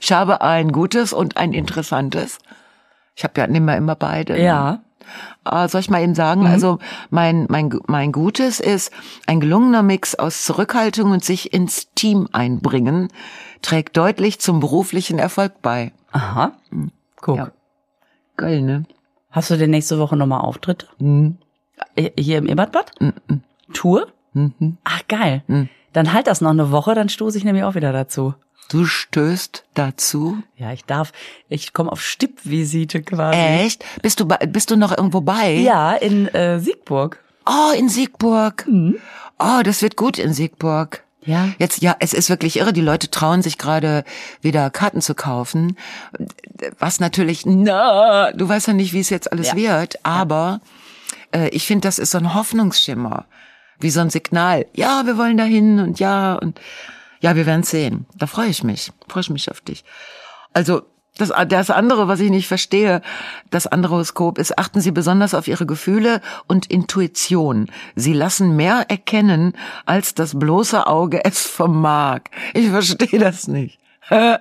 Ich habe ein gutes und ein interessantes. Ich habe ja immer immer beide. ne? Ja. Ah, soll ich mal eben sagen? Also mein, mein, mein Gutes ist ein gelungener Mix aus Zurückhaltung und sich ins Team einbringen, trägt deutlich zum beruflichen Erfolg bei. Aha. Guck. Ja. Geil, ne? Hast du denn nächste Woche nochmal Auftritte? Mhm. Äh, Hier im Ebertbad? Tour? Mhm. Ach, geil. Dann halt das noch eine Woche, dann stoße ich nämlich auch wieder dazu. Du stößt dazu. Ja, ich darf, ich komme auf Stippvisite quasi. Echt? Bist du, bei- bist du noch irgendwo bei? Ja, in äh, Siegburg. Oh, in Siegburg. Oh, das wird gut in Siegburg. Ja. Jetzt, ja, es ist wirklich irre. Die Leute trauen sich gerade wieder Karten zu kaufen. Was natürlich, na, du weißt ja nicht, wie es jetzt alles Ja. wird, aber äh, ich finde, das ist so ein Hoffnungsschimmer. Wie so ein Signal. Ja, wir wollen dahin und ja und ja, wir werden sehen. Da freue ich mich. Freue ich mich auf dich. Also, das, das andere, was ich nicht verstehe, das andere Horoskop ist, achten Sie besonders auf Ihre Gefühle und Intuition. Sie lassen mehr erkennen, als das bloße Auge es vermag. Ich verstehe das nicht. *laughs*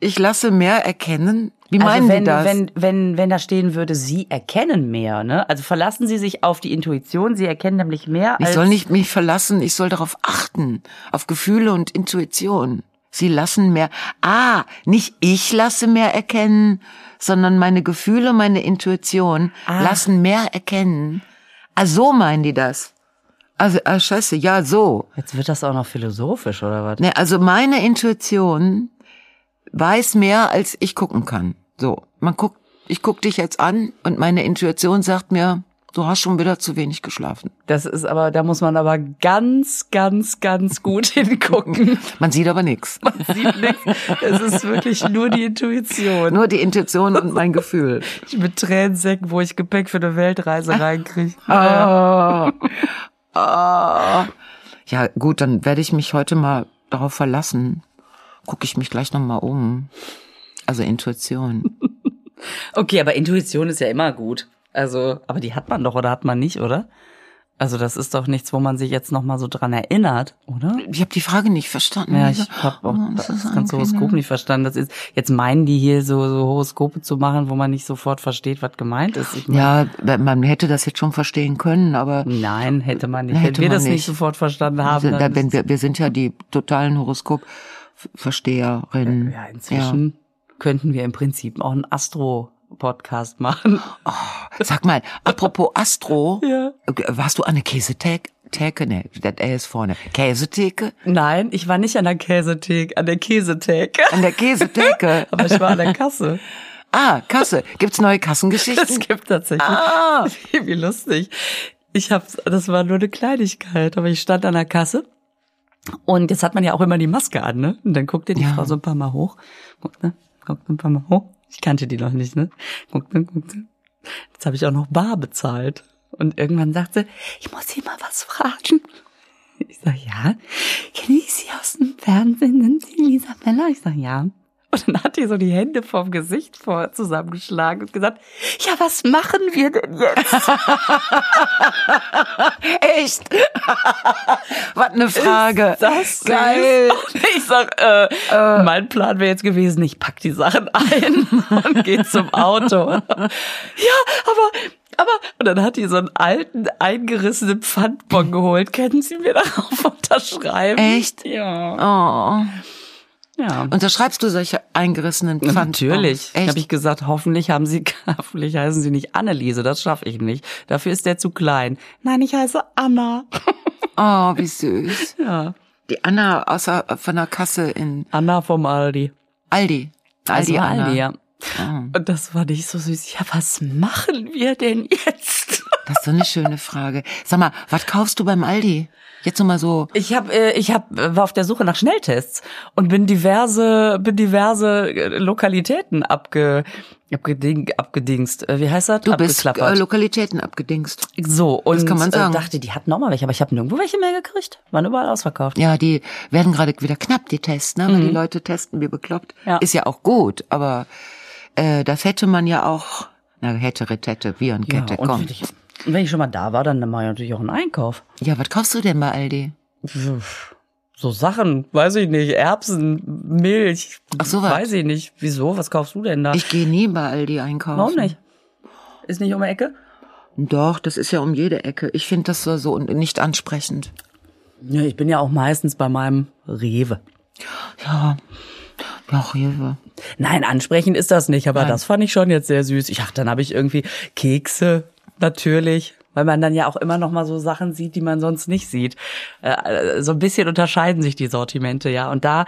Ich lasse mehr erkennen? Wie meinen also wenn, Sie das? wenn, wenn, wenn da stehen würde, Sie erkennen mehr, ne? Also verlassen Sie sich auf die Intuition, Sie erkennen nämlich mehr ich soll nicht mich verlassen, ich soll darauf achten, auf Gefühle und Intuition. Sie lassen mehr, ah, nicht ich lasse mehr erkennen, sondern meine Gefühle, meine Intuition Ah. lassen mehr erkennen. Ah, so meinen die das. Also, ah, scheiße, ja, so. Jetzt wird das auch noch philosophisch, oder was? Ne, also meine Intuition weiß mehr, als ich gucken kann. So, man guckt, ich guck dich jetzt an und meine Intuition sagt mir, du hast schon wieder zu wenig geschlafen. Das ist aber, da muss man aber ganz, ganz, ganz gut *laughs* hingucken. Man sieht aber nichts. *laughs* Sieht nichts. Es ist wirklich nur die Intuition. Nur die Intuition und mein Gefühl. *laughs* Ich mit Tränensäcken, wo ich Gepäck für eine Weltreise reinkriege. Ah. Ah. Ja, gut, dann werde ich mich heute mal darauf verlassen. Gucke ich mich gleich nochmal um. Also Intuition. Okay, aber Intuition ist ja immer gut. Also, aber die hat man doch oder hat man nicht, oder? Also das ist doch nichts, wo man sich jetzt noch mal so dran erinnert, oder? Ich habe die Frage nicht verstanden. Ja, ich habe auch Oh, das, ist ganze Horoskop nicht verstanden. Das ist jetzt meinen die hier so, so Horoskope zu machen, wo man nicht sofort versteht, was gemeint ist. Ich mein, Ja, man hätte das jetzt schon verstehen können, aber Nein, hätte man nicht. Hätte Wenn wir das nicht nicht. sofort verstanden haben, da, dann wenn wir, wir sind ja die totalen Horoskop-Versteherinnen. ja, inzwischen könnten wir im Prinzip auch einen Astro-Podcast machen. Sag mal, apropos Astro, *laughs* Ja. warst du an der Käsetheke? Theke? Nee, das R ist vorne. Käsetheke? Nein, ich war nicht an der Käsetheke, an der Käsetheke. An der Käsetheke? *laughs* Aber ich war an der *laughs* Kasse. ah, Kasse. Gibt's neue Kassengeschichten? Das gibt tatsächlich. Ah. Wie lustig. Ich hab, das war nur eine Kleinigkeit, aber ich stand an der Kasse und jetzt hat man ja auch immer die Maske an, ne? Und dann guckte die Ja. Frau so ein paar Mal hoch, guckte, guckte ein paar Mal hoch. Ich kannte die noch nicht, ne? Guckte, guckte. Jetzt habe ich auch noch bar bezahlt. Und irgendwann sagte, ich muss Sie mal was fragen. Ich sag, ja. Kenne ich Sie aus dem Fernsehen? Sind Sie Lisa Meller? Ich sag, ja. Und dann hat die so die Hände vom Gesicht vor zusammengeschlagen und gesagt, ja, was machen wir denn jetzt? *laughs* Echt? *laughs* Was eine Frage. Ist das? Geil. Und ich sag, äh, mein Plan wäre jetzt gewesen, ich pack die Sachen ein *laughs* und gehe zum Auto. ja, aber, aber, und dann hat die so einen alten, eingerissenen Pfandbon geholt. Können Sie mir darauf unterschreiben? Echt? Ja. Oh. Ja. Unterschreibst du solche eingerissenen Pfand? Natürlich. Echt? Habe ich gesagt, hoffentlich haben Sie, *laughs* hoffentlich heißen Sie nicht Anneliese, das schaffe ich nicht. Dafür ist der zu klein. Nein, ich heiße Anna. *laughs* oh, wie süß. Ja. Die Anna außer von der Kasse in Anna vom Aldi. Aldi. Also Aldi Anna. Aldi, ja. Ah. Und das war nicht so süß. Ja, was machen wir denn jetzt? Das ist so eine schöne Frage. Sag mal, was kaufst du beim Aldi? Jetzt noch mal so. Ich habe, äh, ich hab, äh, war auf der Suche nach Schnelltests und bin diverse, bin diverse äh, Lokalitäten abge, abgeding, abgedingst. Äh, Wie heißt das? Du bist äh. Lokalitäten abgedingst. so und kann man sagen. Dachte, die hatten noch mal welche, aber ich habe nirgendwo welche mehr gekriegt. Waren überall ausverkauft. Ja, die werden gerade wieder knapp, die Tests, ne? Weil die Leute testen wie bekloppt. Ja. Ist ja auch gut, aber äh, das hätte man ja auch Na, hätte, Retette, Virenkette, ja, und komm. Wenn ich, und wenn ich schon mal da war, dann mache ich natürlich auch einen Einkauf. Ja, was kaufst du denn bei Aldi? So Sachen, weiß ich nicht, Erbsen, Milch. Ach, so was. Weiß ich nicht. Wieso? Was kaufst du denn da? Ich gehe nie bei Aldi einkaufen. Warum nicht? Ist nicht um die Ecke? Doch, das ist ja um jede Ecke. Ich finde das so, so nicht ansprechend. Ja, ich bin ja auch meistens bei meinem Rewe. Ja, ja, Rewe. Nein, ansprechend ist das nicht, aber das fand ich schon jetzt sehr süß. Ich ach, dann habe ich irgendwie Kekse, natürlich, weil man dann ja auch immer noch mal so Sachen sieht, die man sonst nicht sieht. Äh, so ein bisschen unterscheiden sich die Sortimente, ja. Und da,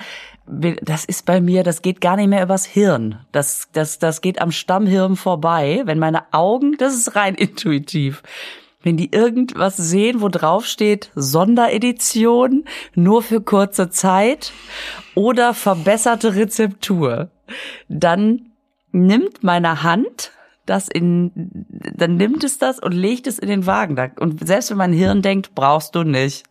das ist bei mir, das geht gar nicht mehr übers Hirn. Das, das, das geht am Stammhirn vorbei. Wenn meine Augen, das ist rein *laughs* intuitiv. Wenn die irgendwas sehen, wo drauf steht Sonderedition, nur für kurze Zeit oder verbesserte Rezeptur, dann nimmt meine Hand das in, dann nimmt es das und legt es in den Wagen. Und selbst wenn mein Hirn denkt, brauchst du nicht,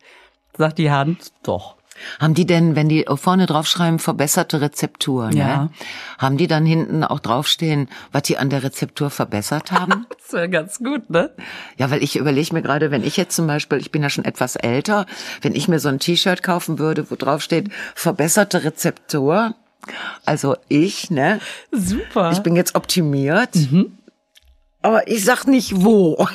sagt die Hand, doch. Haben die denn, wenn die vorne draufschreiben, verbesserte Rezeptur, ne? Ja. Haben die dann hinten auch draufstehen, was die an der Rezeptur verbessert haben? *laughs* Das wäre ganz gut, ne? Ja, weil ich überlege mir gerade, wenn ich jetzt zum Beispiel, ich bin ja schon etwas älter, wenn ich mir so ein T-Shirt kaufen würde, wo drauf steht, verbesserte Rezeptur, also ich, ne? Super. Ich bin jetzt optimiert. Aber ich sag nicht wo. *laughs*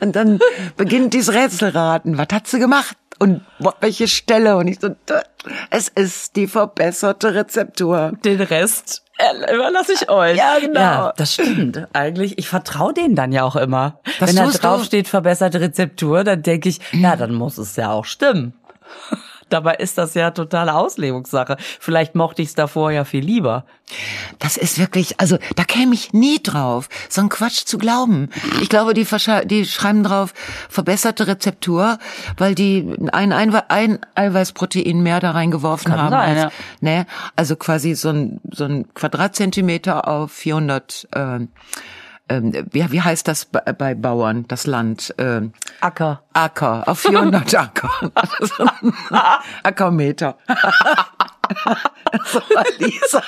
und dann beginnt dieses Rätselraten. Was hat sie gemacht? Und welche Stelle? Und ich so, es ist die verbesserte Rezeptur. Den Rest überlasse ich euch. Ja, genau. Ja, das stimmt. Eigentlich, ich vertraue denen dann ja auch immer. Das Wenn da drauf steht verbesserte Rezeptur, dann denke ich, na, dann muss es ja auch stimmen. Dabei ist das ja totale Auslegungssache. Vielleicht mochte ich es davor ja viel lieber. Das ist wirklich, also da käme ich nie drauf, so ein Quatsch zu glauben. Ich glaube, die, die schreiben drauf verbesserte Rezeptur, weil die ein, Einwe ein Eiweißprotein mehr da reingeworfen Kann haben. sein, als, ja. ne, also quasi so ein, so ein Quadratzentimeter auf 400, ähm, ähm, wie, wie heißt das bei, bei Bauern, das Land? Ähm, Acker. Acker, auf 400 Acker. *laughs* *laughs* Ackermeter. *laughs* so, Lisa.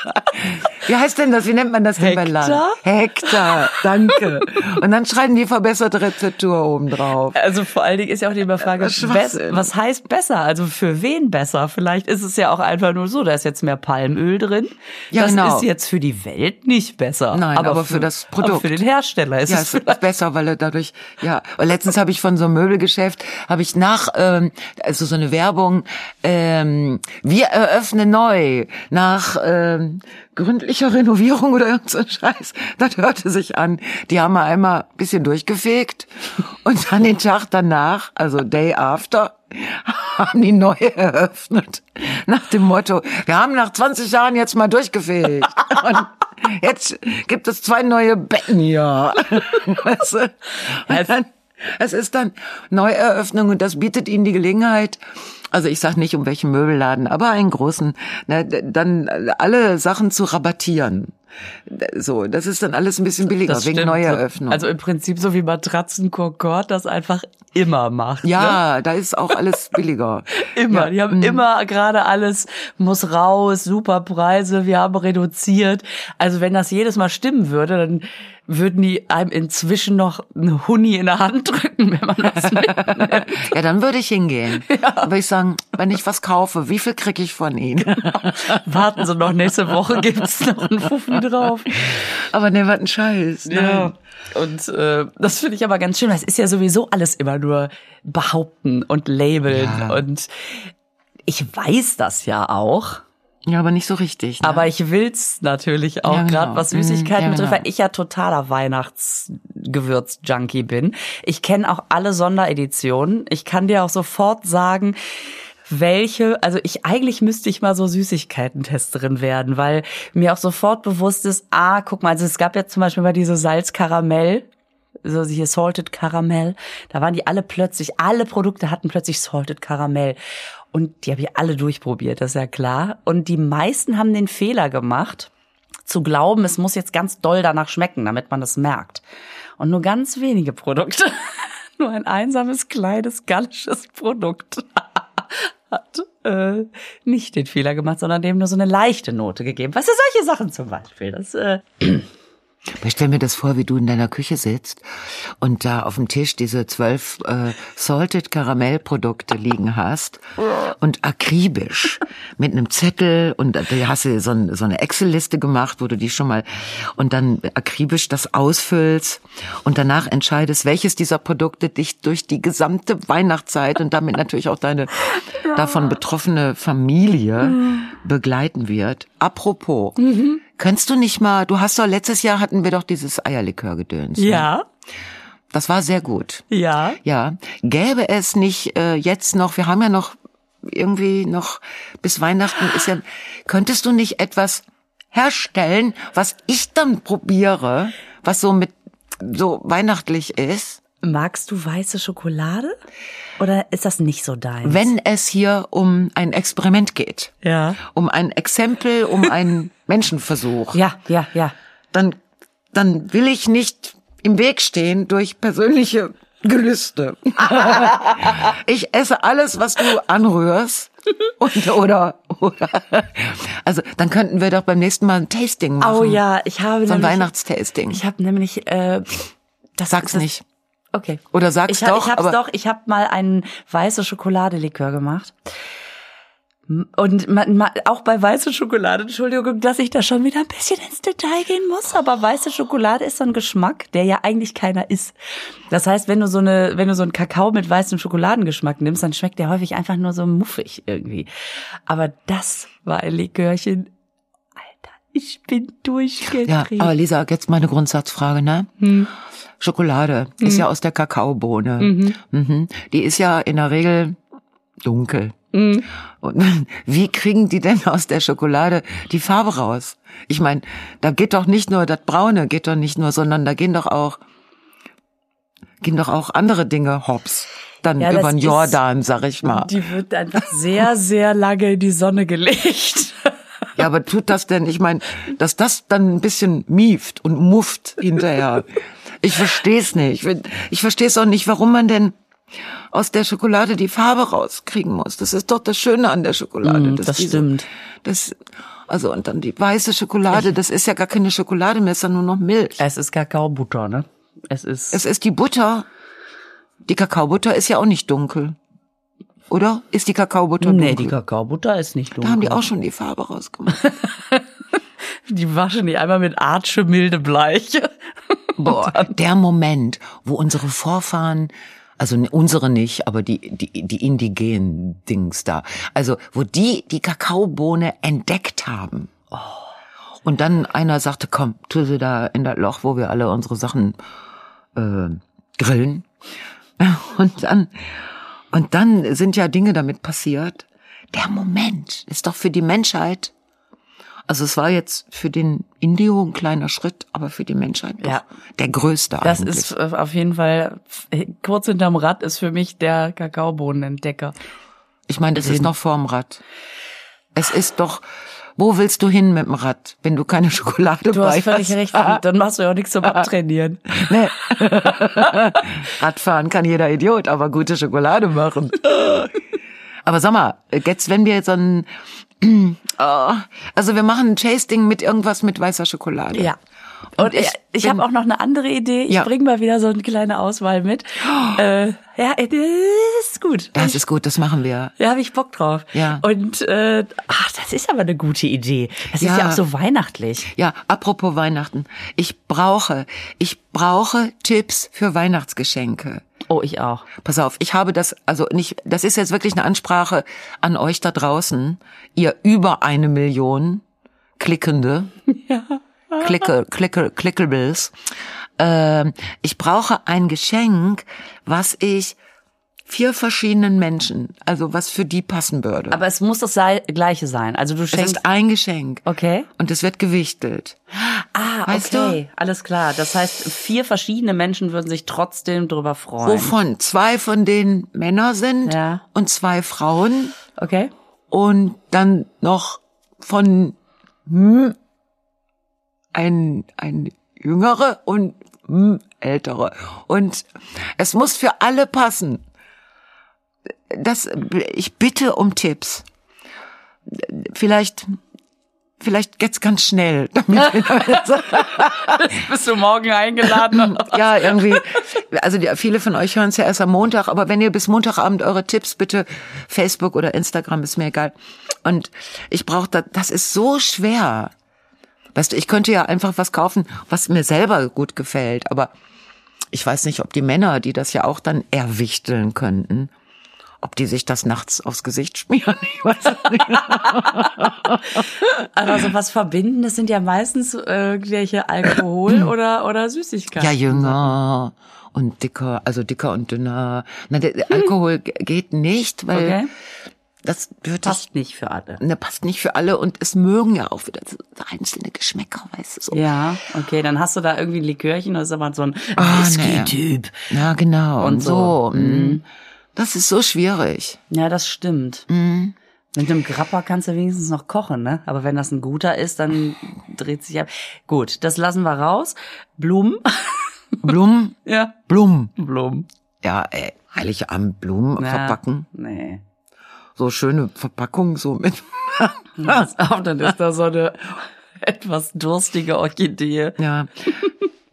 Wie heißt denn das? Wie nennt man das denn bei Land? Hektar, danke. Und dann schreiben die verbesserte Rezeptur oben drauf. Also vor allen Dingen ist ja auch die Frage, Das Schwachsinn. bess- was heißt besser? Also für wen besser? Vielleicht ist es ja auch einfach nur so, da ist jetzt mehr Palmöl drin. Ja, das genau. ist jetzt für die Welt nicht besser. Nein, aber für das Produkt. Aber für den Hersteller ist Ja, es es ist besser, weil er dadurch, ja. Und letztens habe ich von so einem Möbelgeschäft, habe ich nach, ähm, also so eine Werbung, ähm, wir eröffnen neu, nach ähm, gründlicher Renovierung oder irgend so ein Scheiß. Das hörte sich an. Die haben mal einmal ein bisschen durchgefegt und dann den Tag danach, also Day After, haben die neu eröffnet. Nach dem Motto, wir haben nach 20 Jahren jetzt mal durchgefegt. Und jetzt gibt es zwei neue Betten hier. *laughs* Weißt du? Und dann, es ist dann Neueröffnung und das bietet ihnen die Gelegenheit, also ich sage nicht um welchen Möbelladen, aber einen großen, ne, dann alle Sachen zu rabattieren. So, das ist dann alles ein bisschen billiger Das wegen stimmt. Neueröffnung. Also im Prinzip so wie Matratzen Concorde das einfach immer macht. Ne? ja, da ist auch alles *laughs* billiger. Immer. Ja. Die haben immer gerade alles muss raus, super Preise, wir haben reduziert. Also wenn das jedes Mal stimmen würde, dann würden die einem inzwischen noch eine Huni in der Hand drücken, wenn man das mitnimmt. *laughs* Ja, dann würde ich hingehen. Würde ich sagen, wenn ich was kaufe, wie viel krieg ich von Ihnen? Warten Sie noch, nächste Woche gibt's noch einen Fuffi drauf. Aber ne, was ein Scheiß. Ja. Und äh, das finde ich aber ganz schön. weil Es ist ja sowieso alles immer nur behaupten und labeln. Ja. Und ich weiß das ja auch. Ja, aber nicht so richtig. Ne? Aber ich will's natürlich auch, Ja, genau. gerade was Süßigkeiten Mhm, ja, betrifft, genau. weil ich ja totaler Weihnachtsgewürz-Junkie bin. Ich kenne auch alle Sondereditionen. Ich kann dir auch sofort sagen, welche, also ich eigentlich müsste ich mal so Süßigkeiten-Testerin werden, weil mir auch sofort bewusst ist, ah, guck mal, also es gab ja zum Beispiel mal diese Salzkaramell, so hier Salted Caramel, da waren die alle plötzlich, alle Produkte hatten plötzlich Salted Caramel. Und die habe ich alle durchprobiert, das ist ja klar. Und die meisten haben den Fehler gemacht, zu glauben, es muss jetzt ganz doll danach schmecken, damit man das merkt. Und nur ganz wenige Produkte, *laughs* nur ein einsames, kleines, gallisches Produkt *laughs* hat äh, nicht den Fehler gemacht, sondern dem nur so eine leichte Note gegeben. Was ist solche Sachen zum Beispiel? Das, äh, *clears throat* Ich stell mir das vor, wie du in deiner Küche sitzt und da auf dem Tisch diese zwölf äh, Salted Karamellprodukte liegen hast und akribisch *laughs* mit einem Zettel und da hast du so, ein, so eine Excel-Liste gemacht, wo du die schon mal und dann akribisch das ausfüllst und danach entscheidest, welches dieser Produkte dich durch die gesamte Weihnachtszeit und damit natürlich auch deine davon betroffene Familie begleiten wird. Apropos, Könntest du nicht mal, du hast doch letztes Jahr hatten wir doch dieses Eierlikör-Gedöns. Ne? ja, Das war sehr gut. ja. Ja. Gäbe es nicht äh, jetzt noch, wir haben ja noch irgendwie noch bis Weihnachten ist ja, könntest du nicht etwas herstellen, was ich dann probiere, was so mit so weihnachtlich ist? Magst du weiße Schokolade? Oder ist das nicht so dein? Wenn es hier um ein Experiment geht, Ja. um ein Exempel, um einen *laughs* Menschenversuch. Ja, ja, ja. dann, dann will ich nicht im Weg stehen durch persönliche Gelüste. *laughs* ich esse alles, was du anrührst. *laughs* Und, oder, oder, also, dann könnten wir doch beim nächsten Mal ein Tasting machen. Oh ja, ich habe So ein nämlich, Weihnachtstasting. ich habe nämlich, äh, das Sag's das, nicht. Okay. Oder sag's ich, doch, Ich hab's doch. Ich habe mal einen weiße Schokoladelikör gemacht. Und man, man, auch bei weißer Schokolade, Entschuldigung, dass ich da schon wieder ein bisschen ins Detail gehen muss, aber weiße Schokolade ist so ein Geschmack, der ja eigentlich keiner ist. Das heißt, wenn du so eine, wenn du so einen Kakao mit weißem Schokoladengeschmack nimmst, dann schmeckt der häufig einfach nur so muffig irgendwie. Aber das war ein Likörchen. Alter, ich bin durchgedreht. Ja, aber Lisa, jetzt mal eine Grundsatzfrage, ne? Hm. Schokolade ist ja aus der Kakaobohne. Mhm. Die ist ja in der Regel dunkel. Hm. Und *laughs* wie kriegen die denn aus der Schokolade die Farbe raus? Ich meine, da geht doch nicht nur das Braune, geht doch nicht nur, sondern da gehen doch auch gehen doch auch andere Dinge hops. Dann Ja, über den Jordan, sag ich mal. Die wird einfach sehr, sehr lange in die Sonne gelegt. Ja, aber tut das denn? Ich meine, dass das dann ein bisschen mieft und mufft hinterher. *laughs* Ich versteh's nicht. Ich, ich versteh's auch nicht, warum man denn aus der Schokolade die Farbe rauskriegen muss. Das ist doch das Schöne an der Schokolade. Mm, das diese- stimmt. Das, also und dann die weiße Schokolade, das ist ja gar keine Schokolade mehr, es ist ja nur noch Milch. Es ist Kakaobutter, ne? Es ist. Es ist die Butter. Die Kakaobutter ist ja auch nicht dunkel. Oder? Ist die Kakaobutter dunkel? nee, die Kakaobutter ist nicht dunkel. da haben die auch schon die Farbe rausgemacht. *laughs* Die waschen die einmal mit Arche milde Bleiche. *laughs* Boah, der Moment, wo unsere Vorfahren, also ne- unsere nicht, aber die, die, die indigenen Dings da, also wo die die Kakaobohne entdeckt haben. Und dann einer sagte, komm, tu sie da in das Loch, wo wir alle unsere Sachen äh, grillen. *laughs* Und dann, und dann sind ja Dinge damit passiert. Der Moment ist doch für die Menschheit also es war jetzt für den Indio ein kleiner Schritt, aber für die Menschheit doch Ja. der größte Das eigentlich. ist äh, auf jeden Fall, äh, kurz hinterm Rad ist für mich der Kakaobohnenentdecker. ich meine, das ist noch vorm Rad. Es ist doch, wo willst du hin mit dem Rad, wenn du keine Schokolade Du hast völlig hast? recht, dann machst du ja auch nichts zum *laughs* Abtrainieren. Nee. *laughs* Radfahren kann jeder Idiot, aber gute Schokolade machen. *laughs* aber sag mal, jetzt wenn wir so ein, *clears throat* oh, also wir machen ein Tasting mit irgendwas mit weißer Schokolade. Ja. Und ich, ich bin- habe auch noch eine andere Idee. Ich Ja. bring mal wieder so eine kleine Auswahl mit. Äh, ja, das ist gut. Das ist gut, das machen wir. Da habe ich Bock drauf. Ja. Und äh, ach, das ist aber eine gute Idee. Das ist Ja. ja auch so weihnachtlich. Ja, apropos Weihnachten. Ich brauche, ich brauche Tipps für Weihnachtsgeschenke. Oh, ich auch. Pass auf, ich habe das, also nicht, das ist jetzt wirklich eine Ansprache an euch da draußen, ihr über eine Million Klickende. Ja. Klicke, Klicke, Clickables. Ähm, ich brauche ein Geschenk, was ich vier verschiedenen Menschen, also was für die passen würde. Aber es muss das sei, gleiche sein. Also du es schenkst. ist ein Geschenk. Okay. Und es wird gewichtelt. Ah, Weißt okay. Alles klar. Das heißt, vier verschiedene Menschen würden sich trotzdem drüber freuen. Wovon zwei von denen Männer sind Ja. und zwei Frauen Okay. und dann noch von hm, ein, ein jüngere und hm, ältere. Und es muss für alle passen. Das, ich bitte um Tipps. vielleicht vielleicht jetzt ganz schnell, damit *laughs* *laughs* bist du morgen eingeladen. *laughs* ja, irgendwie. Also die, viele von euch hören es ja erst am Montag, aber wenn ihr bis Montagabend eure Tipps bitte Facebook oder Instagram ist mir egal. Und ich brauche das, das ist so schwer. Weißt du, ich könnte ja einfach was kaufen, was mir selber gut gefällt, aber ich weiß nicht, ob die Männer, die das ja auch dann erwichteln könnten, ob die sich das nachts aufs Gesicht schmieren. Ich weiß nicht. *laughs* Aber so was Verbindendes sind ja meistens irgendwelche Alkohol *clears throat* oder, oder Süßigkeiten. Ja, jünger und dicker, also dicker und dünner. Na, der Alkohol geht nicht, weil Okay. das würde Passt nicht für alle. Ne, passt nicht für alle und es mögen ja auch wieder einzelne Geschmäcker, weißt du so. Ja, okay, dann hast du da irgendwie ein Likörchen, das ist aber so ein Ah, Whisky-Typ. Ja, genau. Und, Und so. so. mm. Das ist so schwierig. Ja, das stimmt. Mhm. Mit einem Grappa kannst du wenigstens noch kochen, ne? Aber wenn das ein guter ist, dann dreht sich ab. Gut, das lassen wir raus. Blumen. *laughs* Blumen, ja. Blumen. Blumen. Ja, ey, Heiligabend Blumen Ja. verpacken. Nee. So schöne Verpackung, so mit. *laughs* Pass auf, dann ist da so eine etwas durstige Orchidee. Ja.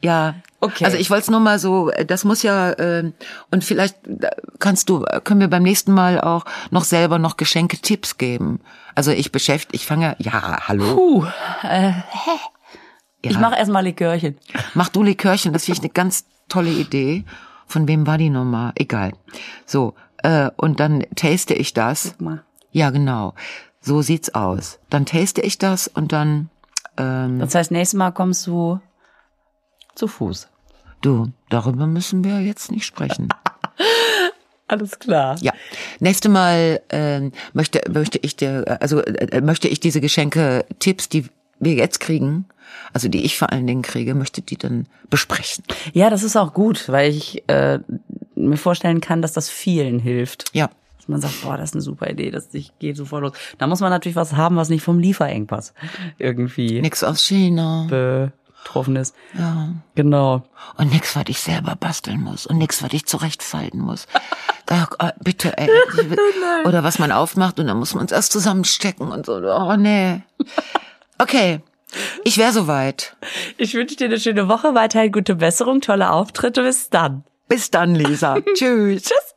Ja. Okay. Also ich wollte es nur mal so, äh, das muss ja, äh, und vielleicht äh, kannst du, äh, können wir beim nächsten Mal auch noch selber noch Geschenke-Tipps geben. Also ich beschäftige, ich fange, ja, hallo. Puh, äh, Ja. ich mache erstmal Likörchen. Mach du Likörchen, das finde ich eine ganz tolle Idee. Von wem war die Nummer? Egal. So, äh, und dann taste ich das. Mal. Ja, genau. So sieht's aus. Dann taste ich das und dann, ähm, Das heißt, nächstes Mal kommst du zu Fuß. du, darüber müssen wir jetzt nicht sprechen. *laughs* Alles klar. Ja, nächste Mal ähm, möchte möchte ich dir äh, also äh, möchte ich diese Geschenke Tipps, die wir jetzt kriegen, also die ich vor allen Dingen kriege, möchte die dann besprechen. Ja, das ist auch gut, weil ich äh, mir vorstellen kann, dass das vielen hilft. Ja, Dass man sagt, boah, das ist eine super Idee, das ich gehe sofort los. Da muss man natürlich was haben, was nicht vom Lieferengpass irgendwie nix aus China. Betroffen ist. Ja. Genau. Und nix, was ich selber basteln muss und nix, was ich zurechtfalten muss. *laughs* Da, äh, bitte, ey. *laughs* Oder was man aufmacht und dann muss man es erst zusammenstecken und so. Oh nee. Okay, ich wäre soweit. Ich wünsche dir eine schöne Woche, weiterhin gute Besserung, tolle Auftritte. Bis dann. Bis dann, Lisa. *laughs* Tschüss. Tschüss.